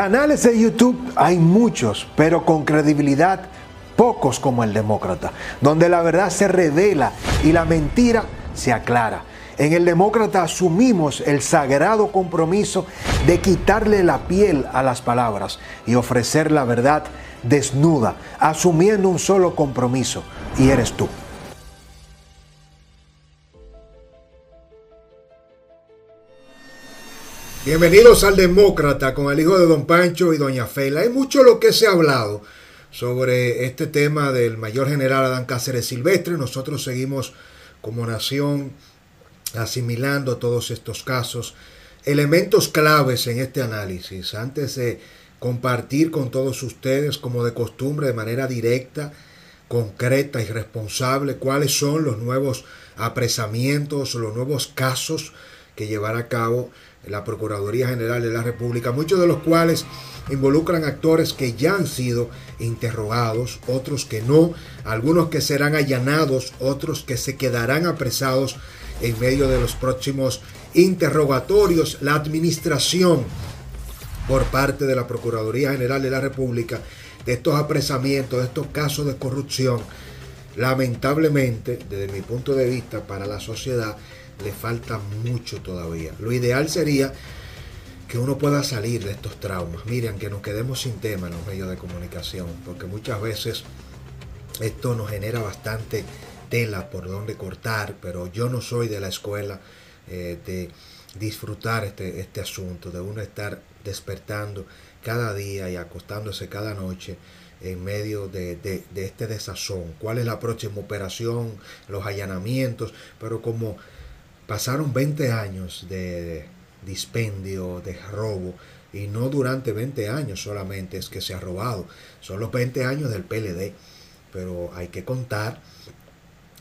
Canales de YouTube hay muchos, pero con credibilidad pocos como el Demócrata, donde la verdad se revela y la mentira se aclara. En el Demócrata asumimos el sagrado compromiso de quitarle la piel a las palabras y ofrecer la verdad desnuda, asumiendo un solo compromiso, y eres tú. Bienvenidos al Demócrata con el hijo de Don Pancho y Doña Fela. Hay mucho lo que se ha hablado sobre este tema del mayor general Adán Cáceres Silvestre. Nosotros seguimos como nación asimilando todos estos casos. Elementos claves en este análisis. Antes de compartir con todos ustedes, como de costumbre, de manera directa, concreta y responsable, cuáles son los nuevos apresamientos, los nuevos casos que llevará a cabo la Procuraduría General de la República, muchos de los cuales involucran actores que ya han sido interrogados, otros que no, algunos que serán allanados, otros que se quedarán apresados en medio de los próximos interrogatorios. La administración por parte de la Procuraduría General de la República de estos apresamientos, de estos casos de corrupción, lamentablemente, desde mi punto de vista, para la sociedad, le falta mucho todavía. Lo ideal sería que uno pueda salir de estos traumas. Miren, que nos quedemos sin tema en los medios de comunicación, porque muchas veces esto nos genera bastante tela por donde cortar, pero yo no soy de la escuela eh, de disfrutar este, este asunto, de uno estar despertando cada día y acostándose cada noche en medio de, de, este desazón. ¿Cuál es la próxima operación? Los allanamientos, pero como Pasaron 20 años de dispendio, de robo, y no durante 20 años solamente es que se ha robado, son los 20 años del PLD, pero hay que contar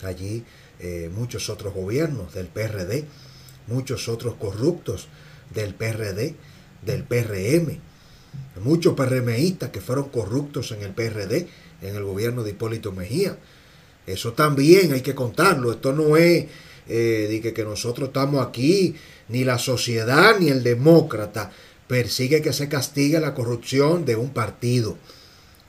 allí eh, muchos otros gobiernos del PRD, muchos otros corruptos del PRD, del PRM, muchos PRMistas que fueron corruptos en el PRD, en el gobierno de Hipólito Mejía. Eso también hay que contarlo, esto no es eh, que nosotros estamos aquí, ni la sociedad ni el demócrata persigue que se castigue la corrupción de un partido.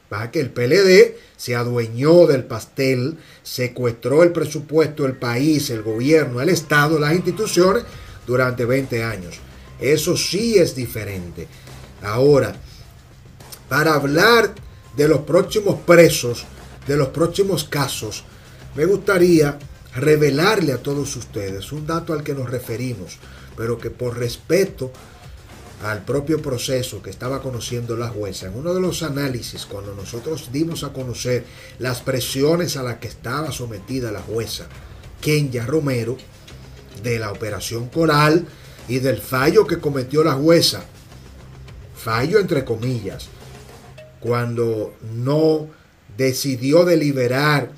Para que el PLD se adueñó del pastel, secuestró el presupuesto del país, el gobierno, el Estado, las instituciones durante 20 años. Eso sí es diferente. Ahora, para hablar de los próximos presos, de los próximos casos, me gustaría revelarle a todos ustedes un dato al que nos referimos, pero que por respeto al propio proceso que estaba conociendo la jueza, en uno de los análisis, cuando nosotros dimos a conocer las presiones a las que estaba sometida la jueza Kenya Romero, de la operación Coral y del fallo que cometió la jueza, fallo entre comillas, cuando no decidió deliberar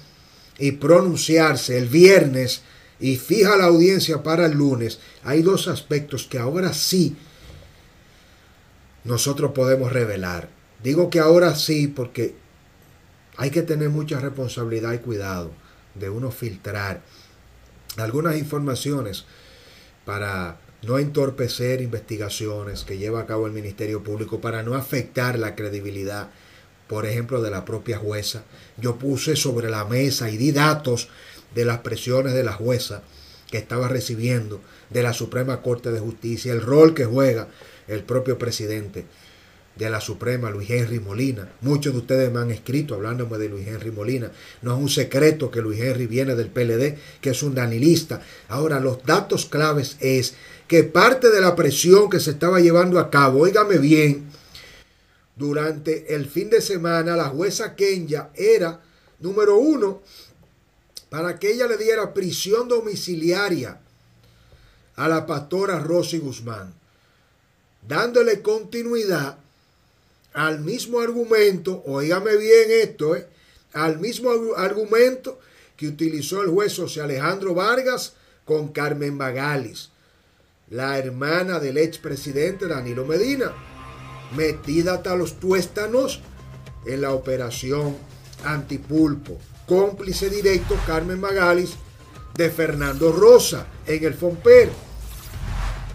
y pronunciarse el viernes y fija la audiencia para el lunes, hay dos aspectos que ahora sí nosotros podemos revelar. Digo que ahora sí porque hay que tener mucha responsabilidad y cuidado de uno filtrar algunas informaciones para no entorpecer investigaciones que lleva a cabo el Ministerio Público, para no afectar la credibilidad por ejemplo, de la propia jueza. Yo puse sobre la mesa y di datos de las presiones de la jueza que estaba recibiendo de la Suprema Corte de Justicia, el rol que juega el propio presidente de la Suprema, Luis Henry Molina. Muchos de ustedes me han escrito hablándome de Luis Henry Molina. No es un secreto que Luis Henry viene del PLD, que es un danilista. Ahora, los datos claves es que parte de la presión que se estaba llevando a cabo, óigame bien, durante el fin de semana, la jueza Kenya era, número uno, para que ella le diera prisión domiciliaria a la pastora Rosy Guzmán, dándole continuidad al mismo argumento, oígame bien esto, eh, al mismo argumento que utilizó el juez José Alejandro Vargas con Carmen Magalis, la hermana del expresidente Danilo Medina metida hasta los tuéstanos en la operación antipulpo. Cómplice directo Carmen Magalis de Fernando Rosa en el Fomper,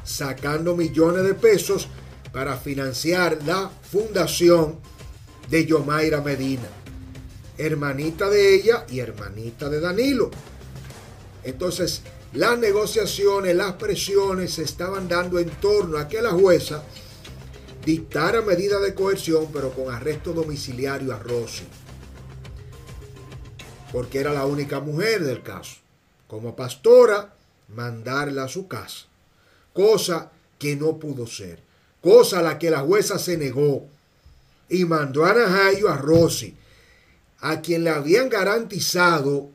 sacando millones de pesos para financiar la fundación de Yomaira Medina, hermanita de ella y hermanita de Danilo. Entonces, las negociaciones, las presiones se estaban dando en torno a que la jueza dictara medida de coerción, pero con arresto domiciliario a Rossi, porque era la única mujer del caso. Como pastora, mandarla a su casa, cosa que no pudo ser, cosa a la que la jueza se negó y mandó a Najayo a Rossi, a quien le habían garantizado,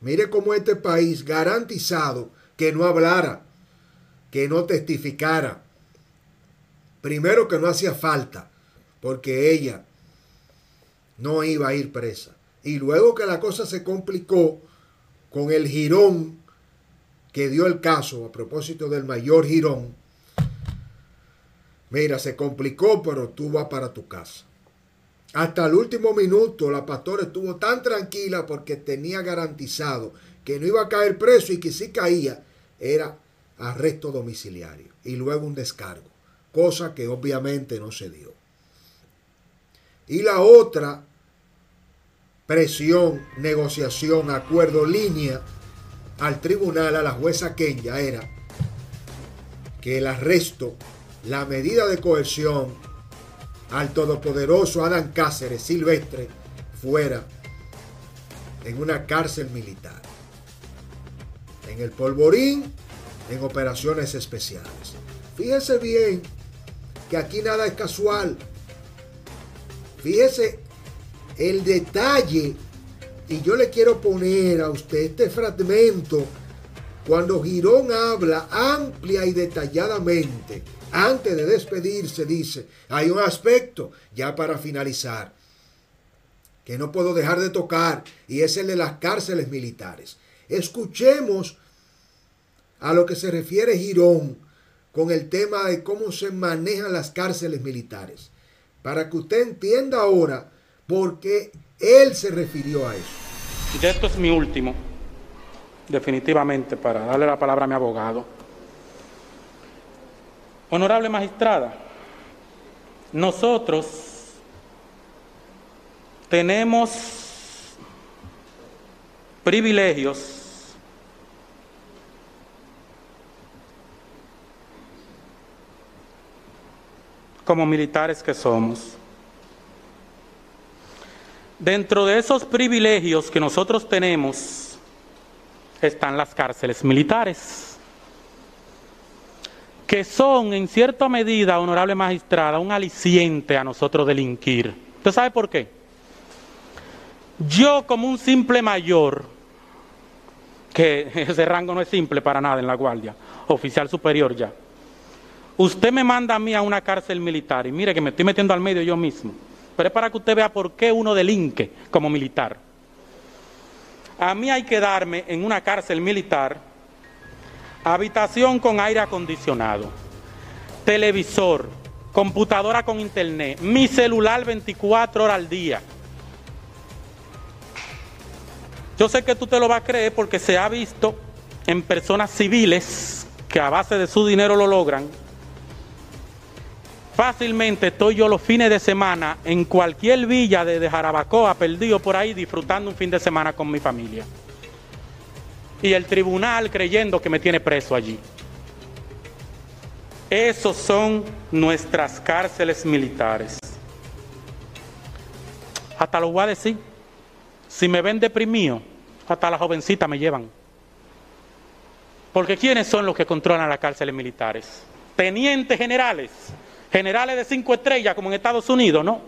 mire cómo este país garantizado que no hablara, que no testificara. Primero que no hacía falta, porque ella no iba a ir presa. Y luego que la cosa se complicó con el girón que dio el caso a propósito del mayor girón, mira, se complicó, pero tú vas para tu casa. Hasta el último minuto la pastora estuvo tan tranquila porque tenía garantizado que no iba a caer preso y que si caía era arresto domiciliario y luego un descargo, cosa que obviamente no se dio. Y la otra presión, negociación, acuerdo, línea al tribunal, a la jueza Kenya era que el arresto, la medida de coerción al todopoderoso Adán Cáceres Silvestre fuera en una cárcel militar. En el polvorín, en operaciones especiales. Fíjese bien que aquí nada es casual. Fíjese el detalle, y yo le quiero poner a usted este fragmento cuando Girón habla amplia y detalladamente antes de despedirse dice, hay un aspecto ya para finalizar que no puedo dejar de tocar y es el de las cárceles militares. Escuchemos a lo que se refiere Girón con el tema de cómo se manejan las cárceles militares, para que usted entienda ahora por qué él se refirió a eso. Y esto es mi último, definitivamente, para darle la palabra a mi abogado. Honorable magistrada, nosotros tenemos privilegios como militares que somos. Dentro de esos privilegios que nosotros tenemos están las cárceles militares que son en cierta medida, honorable magistrada, un aliciente a nosotros delinquir. ¿Usted sabe por qué? Yo como un simple mayor, que ese rango no es simple para nada en la guardia, oficial superior ya. Usted me manda a mí a una cárcel militar y mire que me estoy metiendo al medio yo mismo, pero es para que usted vea por qué uno delinque como militar. A mí hay que darme en una cárcel militar habitación con aire acondicionado, televisor, computadora con internet, mi celular 24 horas al día. Yo sé que tú te lo vas a creer porque se ha visto en personas civiles que a base de su dinero lo logran. Fácilmente estoy yo los fines de semana en cualquier villa de, Jarabacoa, perdido por ahí, disfrutando un fin de semana con mi familia y el tribunal creyendo que me tiene preso allí. Esos son nuestras cárceles militares. Hasta lo voy a decir. Si me ven deprimido, hasta la jovencita me llevan. Porque ¿quiénes son los que controlan las cárceles militares? Tenientes generales, generales de cinco estrellas como en Estados Unidos, ¿no?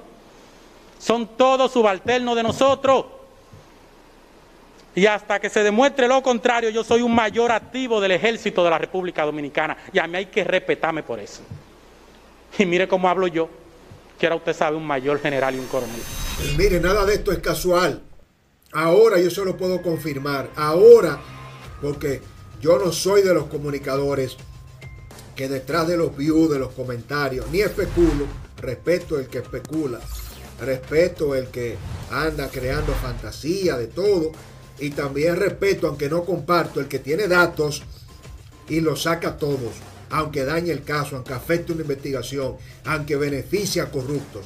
Son todos subalternos de nosotros. Y hasta que se demuestre lo contrario, yo soy un mayor activo del ejército de la República Dominicana. Y a mí hay que respetarme por eso. Y mire cómo hablo yo, que ahora usted sabe un mayor general y un coronel. Mire, nada de esto es casual. Ahora yo se lo puedo confirmar. Ahora, porque yo no soy de los comunicadores que detrás de los views, de los comentarios, ni especulo. Respeto el que especula. Respeto el que anda creando fantasía de todo y también respeto, aunque no comparto, el que tiene datos y los saca todos. aunque dañe el caso, aunque afecte una investigación, aunque beneficie a corruptos.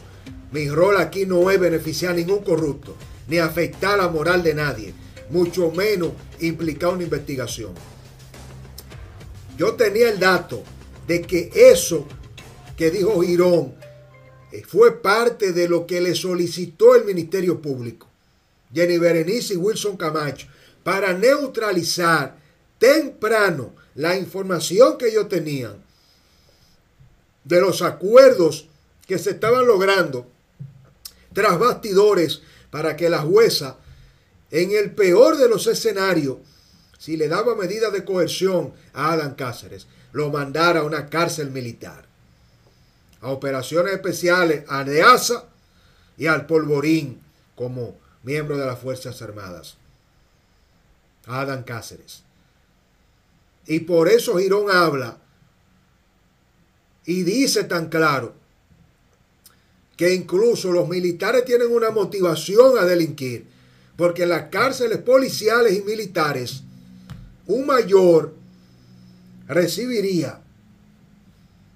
Mi rol aquí no es beneficiar a ningún corrupto, ni afectar la moral de nadie, mucho menos implicar una investigación. Yo tenía el dato de que eso que dijo Girón eh, fue parte de lo que le solicitó el Ministerio Público, Jenny Berenice y Wilson Camacho, para neutralizar temprano la información que ellos tenían de los acuerdos que se estaban logrando tras bastidores para que la jueza, en el peor de los escenarios, si le daba medida de coerción a Adán Cáceres, mandara a una cárcel militar, a operaciones especiales, a NEASA y al Polvorín como miembro de las Fuerzas Armadas. A Adán Cáceres. Y por eso Girón habla y dice tan claro que incluso los militares tienen una motivación a delinquir, porque en las cárceles policiales y militares un mayor recibiría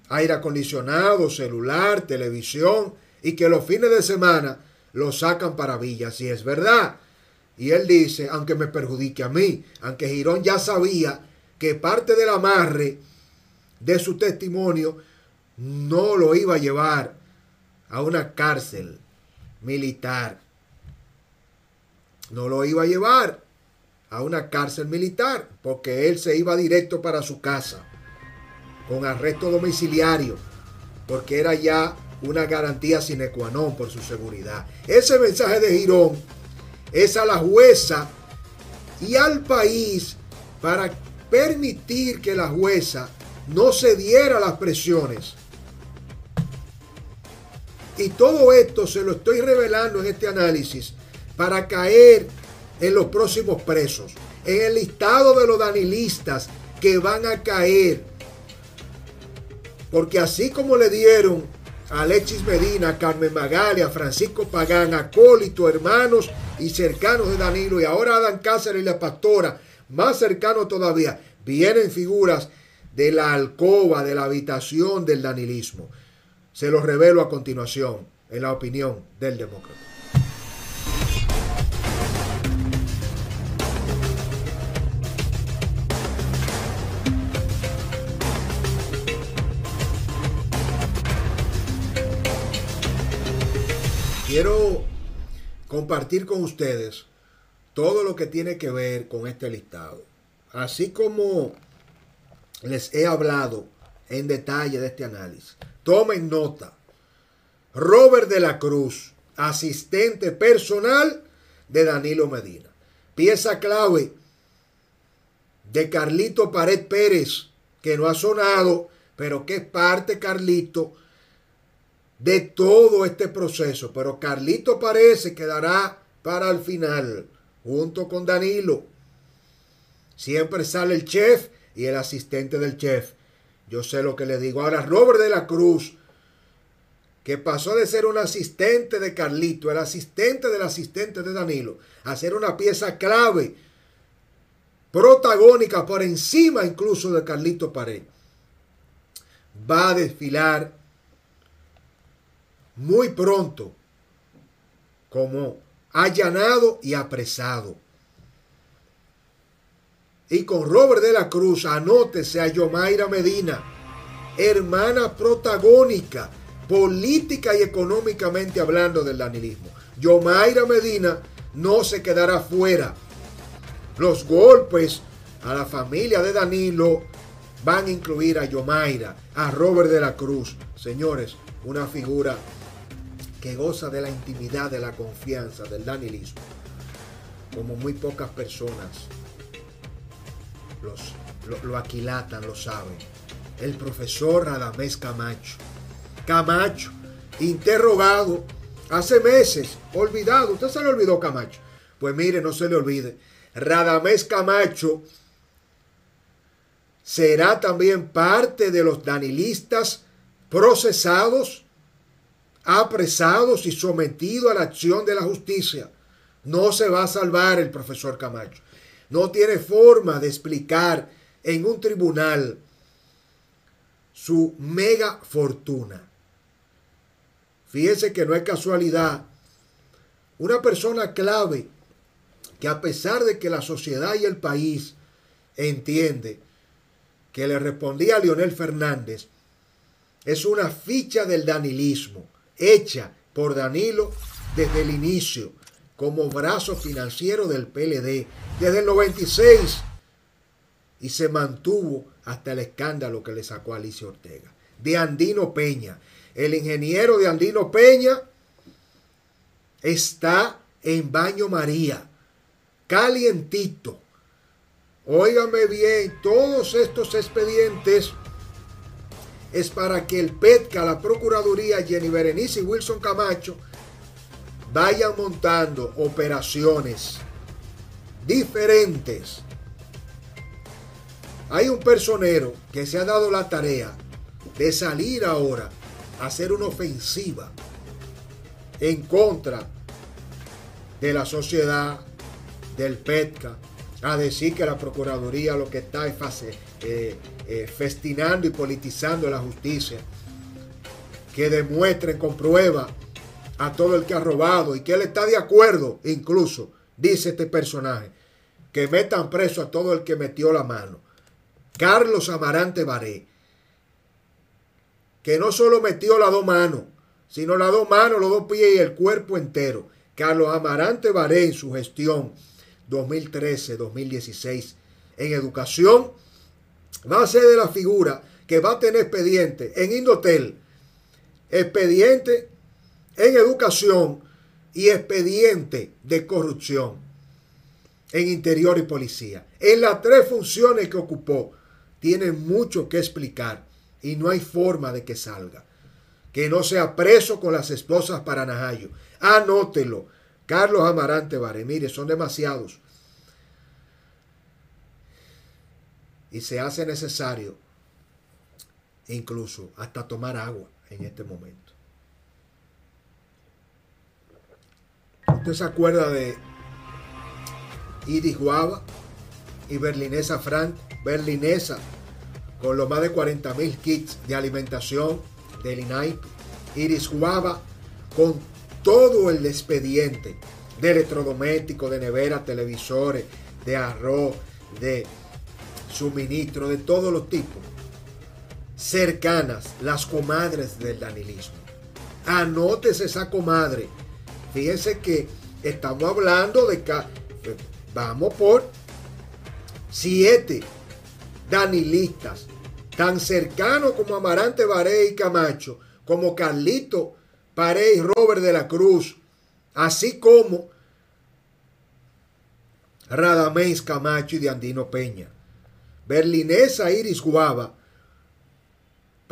aire acondicionado, celular, televisión y que los fines de semana lo sacan para villas, si es verdad. Y él dice, aunque me perjudique a mí, aunque Girón ya sabía que parte del amarre de su testimonio no lo iba a llevar a una cárcel militar. No lo iba a llevar a una cárcel militar porque él se iba directo para su casa con arresto domiciliario porque era ya una garantía sine qua non por su seguridad. Ese mensaje de Girón es a la jueza y al país para permitir que la jueza no cediera a las presiones. Y todo esto se lo estoy revelando en este análisis para caer en los próximos presos, en el listado de los danilistas que van a caer. Porque así como le dieron a Alexis Medina, a Carmen Magalia, a Francisco Pagán, a Cólito, hermanos y cercanos de Danilo, y ahora a Adán Cáceres y la pastora, más cercano todavía, vienen figuras de la alcoba, de la habitación del danilismo. Se los revelo a continuación en la opinión del demócrata. Quiero compartir con ustedes todo lo que tiene que ver con este listado. Así como les he hablado en detalle de este análisis. Tomen nota. Robert de la Cruz, asistente personal de Danilo Medina. Pieza clave de Carlito Pared Pérez, que no ha sonado, pero que es parte, Carlito, de todo este proceso. Pero Carlito parece quedará para el final, junto con Danilo. Siempre sale el chef y el asistente del chef. Yo sé lo que le digo. Ahora, Robert de la Cruz, que pasó de ser un asistente de Carlito, el asistente del asistente de Danilo, a ser una pieza clave, protagónica por encima incluso de Carlito Pared, va a desfilar muy pronto como allanado y apresado y con Robert de la Cruz, anótese a Yomaira Medina, hermana protagónica, política y económicamente hablando del danilismo. Yomaira Medina no se quedará fuera. Los golpes a la familia de Danilo van a incluir a Yomaira, a Robert de la Cruz. Señores, una figura que goza de la intimidad, de la confianza del danilismo, como muy pocas personas los, lo, aquilatan, lo saben. El profesor Radamés Camacho. Camacho, interrogado hace meses, olvidado. Usted se le olvidó Camacho. Pues mire, no se le olvide. Radamés Camacho será también parte de los danilistas procesados, apresados y sometidos a la acción de la justicia. No se va a salvar el profesor Camacho no tiene forma de explicar en un tribunal su mega fortuna. Fíjense que no es casualidad. Una persona clave que a pesar de que la sociedad y el país entiende que le respondía a Leonel Fernández, es una ficha del danilismo hecha por Danilo desde el inicio como brazo financiero del PLD desde el 96 y se mantuvo hasta el escándalo que le sacó a Alicia Ortega. De Andino Peña. El ingeniero de Andino Peña está en Baño María, calientito. Óigame bien, todos estos expedientes es para que el PETCA, la Procuraduría, Jenny Berenice y Wilson Camacho vayan montando operaciones diferentes. Hay un personero que se ha dado la tarea de salir ahora a hacer una ofensiva en contra de la sociedad, del PETCA, a decir que la Procuraduría lo que está es eh, eh, festinando y politizando la justicia, que demuestren con prueba a todo el que ha robado y que él está de acuerdo, incluso, dice este personaje, que metan preso a todo el que metió la mano. Carlos Amarante Baré, que no solo metió las dos manos, sino las dos manos, los dos pies y el cuerpo entero. Carlos Amarante Baré en su gestión 2013-2016 en educación va a ser de la figura que va a tener expediente en Indotel, expediente en educación y expediente de corrupción en interior y policía. En las tres funciones que ocupó, tiene mucho que explicar y no hay forma de que salga. Que no sea preso con las esposas para Najayo. Anótelo. Carlos Amarante Bare, mire, son demasiados. Y se hace necesario incluso hasta tomar agua en este momento. ¿Usted se acuerda de Iris Guava y Berlinesa Franco? Berlinesa con los más de 40 mil kits de alimentación del INAI. Iris Guava con todo el expediente de electrodomésticos, de nevera, televisores, de arroz, de suministro, de todos los tipos. Cercanas, las comadres del danilismo. Anótese esa comadre Fíjense que estamos hablando de que vamos por siete danilistas, tan cercanos como Amarante Baré y Camacho, como Carlito Paré y Robert de la Cruz, así como Radamés Camacho y de Andino Peña. Berlinesa Iris Guava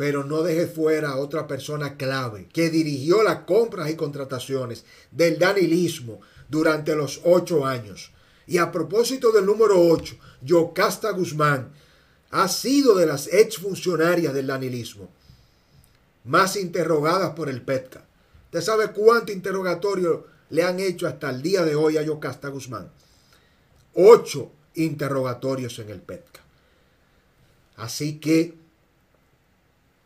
pero no deje fuera a otra persona clave que dirigió las compras y contrataciones del danilismo durante los ocho años. Y a propósito del número ocho, Yocasta Guzmán ha sido de las exfuncionarias del danilismo más interrogadas por el PETCA. ¿Usted sabe cuánto interrogatorio le han hecho hasta el día de hoy a Yocasta Guzmán? Ocho interrogatorios en el PETCA. Así que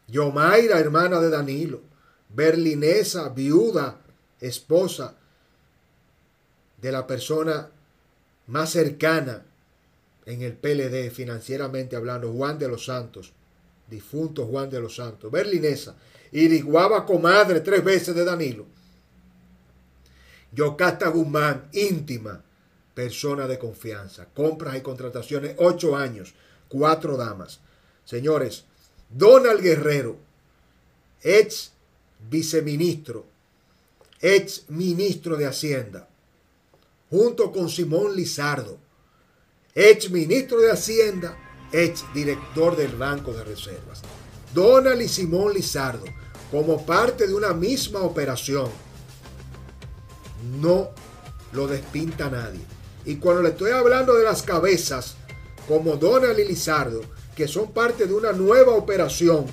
Yomaira, hermana de Danilo. Berlinesa, viuda, esposa de la persona más cercana en el PLD, financieramente hablando, Juan de los Santos, difunto Juan de los Santos, berlinesa, Iriguaba comadre tres veces de Danilo. Yocasta Guzmán, íntima, persona de confianza, compras y contrataciones, ocho años, cuatro damas. Señores, Donald Guerrero, ex viceministro, ex ministro de Hacienda, junto con Simón Lizardo, ex ministro de Hacienda, ex director del Banco de Reservas. Donald y Simón Lizardo, como parte de una misma operación, no lo despinta nadie. Y cuando le estoy hablando de las cabezas, como Donald y Lizardo, que son parte de una nueva operación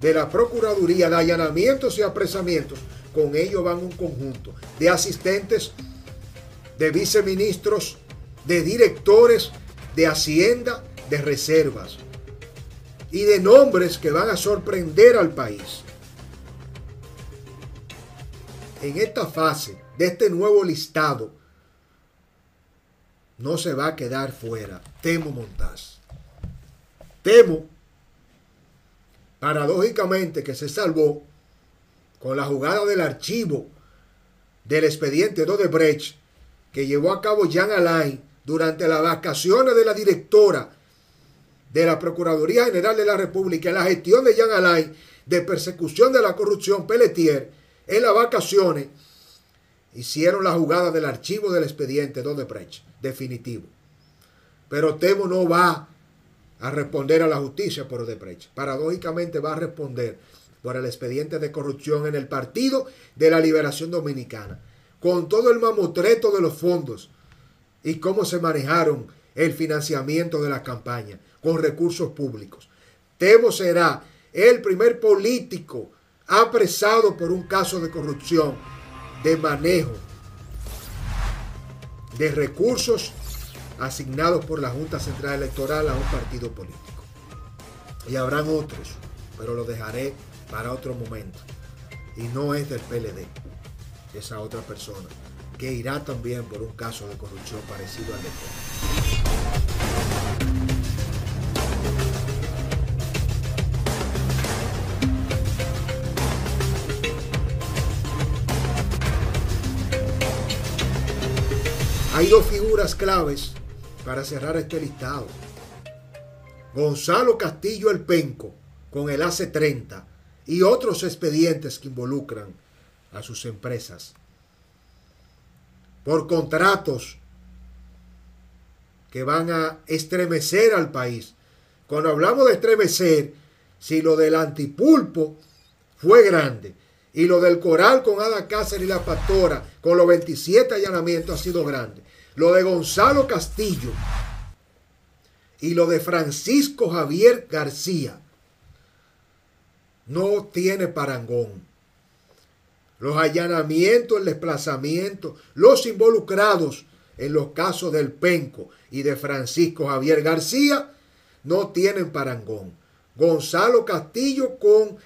de la Procuraduría de allanamientos y apresamientos. Con ello van un conjunto de asistentes, de viceministros, de directores de Hacienda, de reservas. y de nombres que van a sorprender al país. En esta fase de este nuevo listado, no se va a quedar fuera Temo Montaz. Temo, paradójicamente, que se salvó con la jugada del archivo del expediente de Odebrecht que llevó a cabo Jean Alain durante las vacaciones de la directora de la Procuraduría General de la República en la gestión de Jean Alain de persecución de la corrupción Pelletier en las vacaciones hicieron la jugada del archivo del expediente de Odebrecht definitivo. Pero Temo no va a responder a la justicia por Odebrecht. Paradójicamente va a responder por el expediente de corrupción en el Partido de la Liberación Dominicana, con todo el mamotreto de los fondos y cómo se manejaron el financiamiento de la campaña con recursos públicos. Temo será el primer político apresado por un caso de corrupción de manejo de recursos asignados por la Junta Central Electoral a un partido político. Y habrán otros, pero lo dejaré para otro momento. Y no es del PLD, esa otra persona, que irá también por un caso de corrupción parecido al de Dos figuras claves para cerrar este listado. Gonzalo Castillo el Penco con el AC30 y otros expedientes que involucran a sus empresas por contratos que van a estremecer al país. Cuando hablamos de estremecer, si lo del antipulpo fue grande y lo del coral con Ada Cáceres y la pastora con los 27 allanamientos ha sido grande, lo de Gonzalo Castillo y lo de Francisco Javier García no tiene parangón. Los allanamientos, el desplazamiento, los involucrados en los casos del Penco y de Francisco Javier García no tienen parangón. Gonzalo Castillo con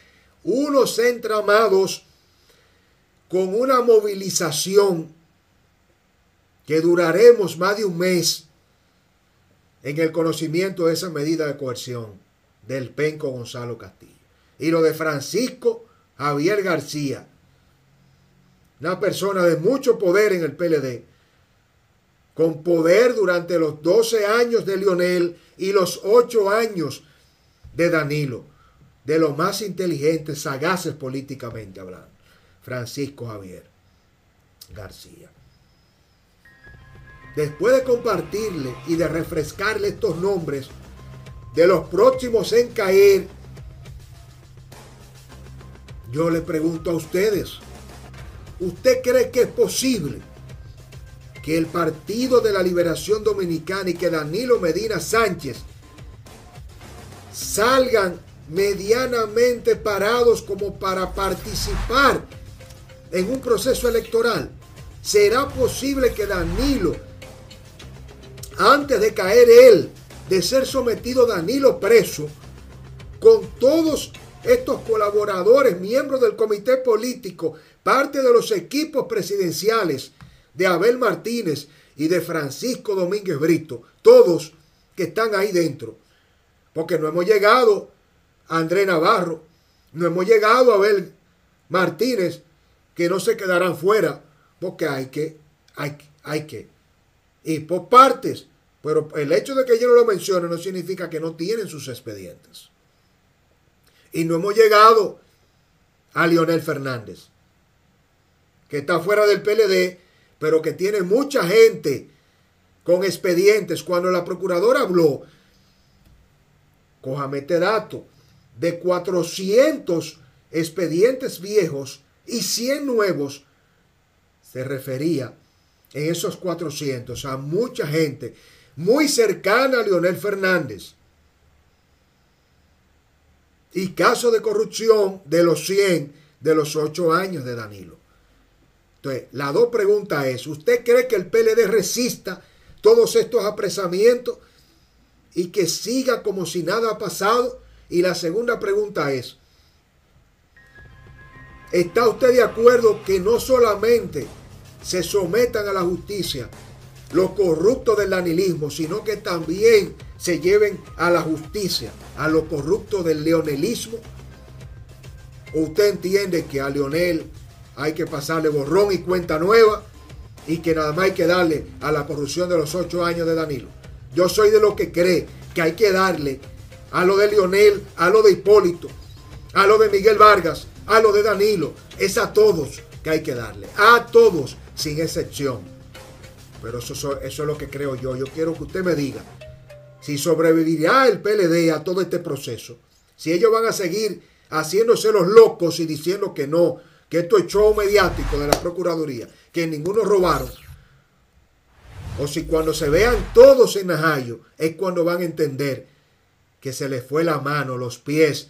unos entramados, con una movilización que duraremos más de un mes en el conocimiento de esa medida de coerción del penco Gonzalo Castillo. Y lo de Francisco Javier García, una persona de mucho poder en el PLD, con poder durante los 12 años de Lionel y los 8 años de Danilo, de los más inteligentes, sagaces políticamente hablando, Francisco Javier García después de compartirle y de refrescarle estos nombres de los próximos en caer, yo le pregunto a ustedes, ¿usted cree que es posible que el Partido de la Liberación Dominicana y que Danilo Medina Sánchez salgan medianamente parados como para participar en un proceso electoral? ¿Será posible que Danilo antes de caer él, de ser sometido Danilo preso, con todos estos colaboradores, miembros del comité político, parte de los equipos presidenciales de Abel Martínez y de Francisco Domínguez Brito, todos que están ahí dentro. Porque no hemos llegado a André Navarro, no hemos llegado a Abel Martínez, que no se quedarán fuera, porque hay que, hay, hay que. Y por partes, pero el hecho de que yo no lo mencione no significa que no tienen sus expedientes. Y no hemos llegado a Lionel Fernández, que está fuera del PLD, pero que tiene mucha gente con expedientes. Cuando la procuradora habló, cójame este dato, de 400 expedientes viejos y 100 nuevos, se refería en esos 400 a mucha gente muy cercana a Leonel Fernández. Y caso de corrupción de los 100 de los 8 años de Danilo. Entonces, la dos preguntas es, ¿usted cree que el PLD resista todos estos apresamientos y que siga como si nada ha pasado Y la segunda pregunta es, ¿está usted de acuerdo que no solamente se sometan a la justicia los corruptos del danilismo, sino que también se lleven a la justicia a los corruptos del leonelismo? ¿O usted entiende que a Leonel hay que pasarle borrón y cuenta nueva y que nada más hay que darle a la corrupción de los ocho años de Danilo? Yo soy de los que cree que hay que darle a lo de Leonel, a lo de Hipólito, a lo de Miguel Vargas, a lo de Danilo. Es a todos que hay que darle, a todos, sin excepción. Pero eso, es lo que creo yo. Yo quiero que usted me diga si sobrevivirá el PLD a todo este proceso, si ellos van a seguir haciéndose los locos y diciendo que no, que esto es show mediático de la Procuraduría, que ninguno robaron, o si cuando se vean todos en Najayo es cuando van a entender que se les fue la mano, los pies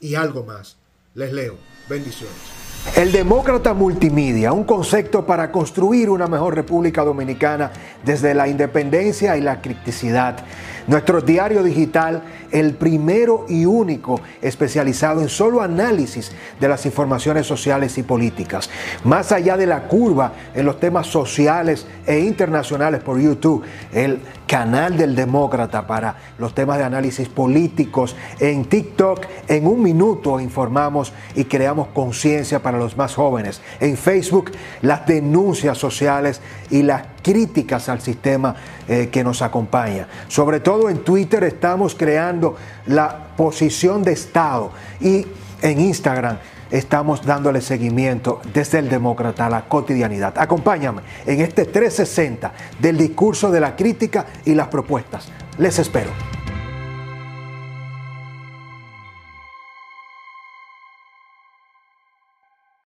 y algo más. Les leo. Bendiciones. El demócrata multimedia, un concepto para construir una mejor República Dominicana desde la independencia y la criticidad. Nuestro diario digital, el primero y único especializado en solo análisis de las informaciones sociales y políticas. Más allá de la curva en los temas sociales e internacionales por YouTube, el canal del demócrata para los temas de análisis políticos. En TikTok, en un minuto informamos y creamos conciencia para los más jóvenes. En Facebook, las denuncias sociales y las críticas al sistema eh, que nos acompaña. Sobre todo en Twitter estamos creando la posición de Estado y en Instagram estamos dándole seguimiento desde el demócrata a la cotidianidad. Acompáñame en este 360 del discurso de la crítica y las propuestas. Les espero.